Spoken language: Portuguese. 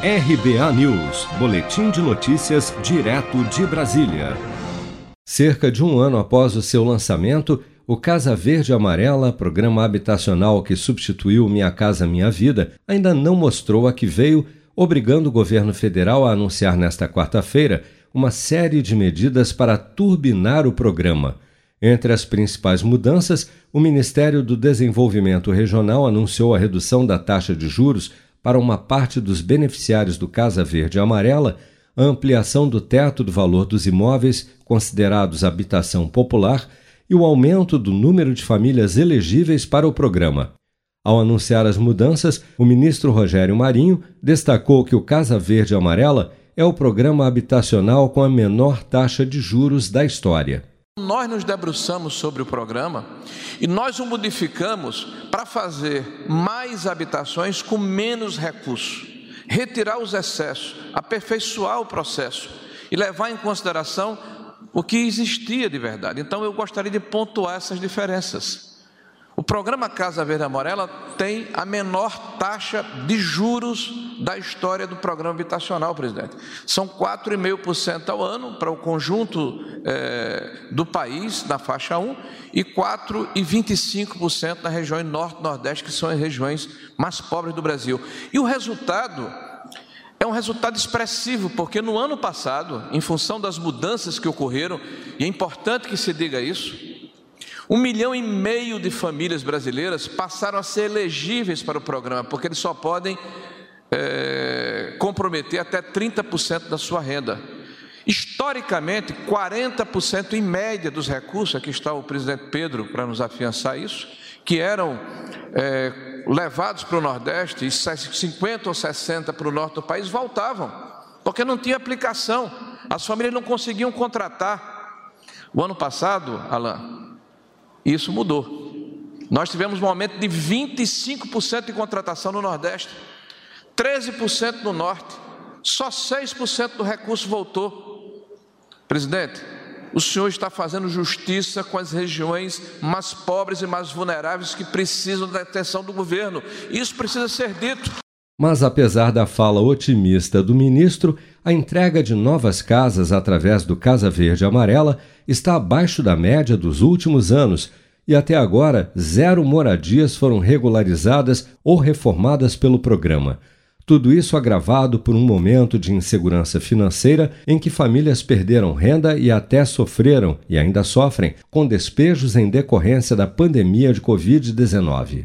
RBA News, Boletim de Notícias, direto de Brasília. Cerca de um ano após o seu lançamento, o Casa Verde Amarela, programa habitacional que substituiu Minha Casa Minha Vida, ainda não mostrou a que veio, obrigando o governo federal a anunciar nesta quarta-feira uma série de medidas para turbinar o programa. Entre as principais mudanças, o Ministério do Desenvolvimento Regional anunciou a redução da taxa de juros para uma parte dos beneficiários do Casa Verde Amarela, a ampliação do teto do valor dos imóveis considerados habitação popular e o aumento do número de famílias elegíveis para o programa. Ao anunciar as mudanças, o ministro Rogério Marinho destacou que o Casa Verde Amarela é o programa habitacional com a menor taxa de juros da história. Nós nos debruçamos sobre o programa e nós o modificamos para fazer mais habitações com menos recursos, retirar os excessos, aperfeiçoar o processo e levar em consideração o que existia de verdade. Então eu gostaria de pontuar essas diferenças. O programa Casa Verde Amarela tem a menor taxa de juros da história do programa habitacional, presidente. São 4,5% ao ano para o conjunto é, do país, na faixa 1, e 4,25% nas regiões norte e nordeste, que são as regiões mais pobres do Brasil. E o resultado é um resultado expressivo, porque no ano passado, em função das mudanças que ocorreram, e é importante que se diga isso, um milhão e meio de famílias brasileiras passaram a ser elegíveis para o programa, porque eles só podem é, comprometer até 30% da sua renda. Historicamente, 40% em média dos recursos, aqui está o presidente Pedro para nos afiançar isso, que eram é, levados para o Nordeste, e 50 ou 60 para o norte do país, voltavam, porque não tinha aplicação, as famílias não conseguiam contratar. O ano passado, Alain, isso mudou. Nós tivemos um aumento de 25% de contratação no Nordeste, 13% no Norte, só 6% do recurso voltou. Presidente, o senhor está fazendo justiça com as regiões mais pobres e mais vulneráveis que precisam da atenção do governo. Isso precisa ser dito. Mas apesar da fala otimista do ministro, a entrega de novas casas através do Casa Verde Amarela está abaixo da média dos últimos anos e até agora zero moradias foram regularizadas ou reformadas pelo programa. Tudo isso agravado por um momento de insegurança financeira em que famílias perderam renda e até sofreram, e ainda sofrem, com despejos em decorrência da pandemia de Covid-19.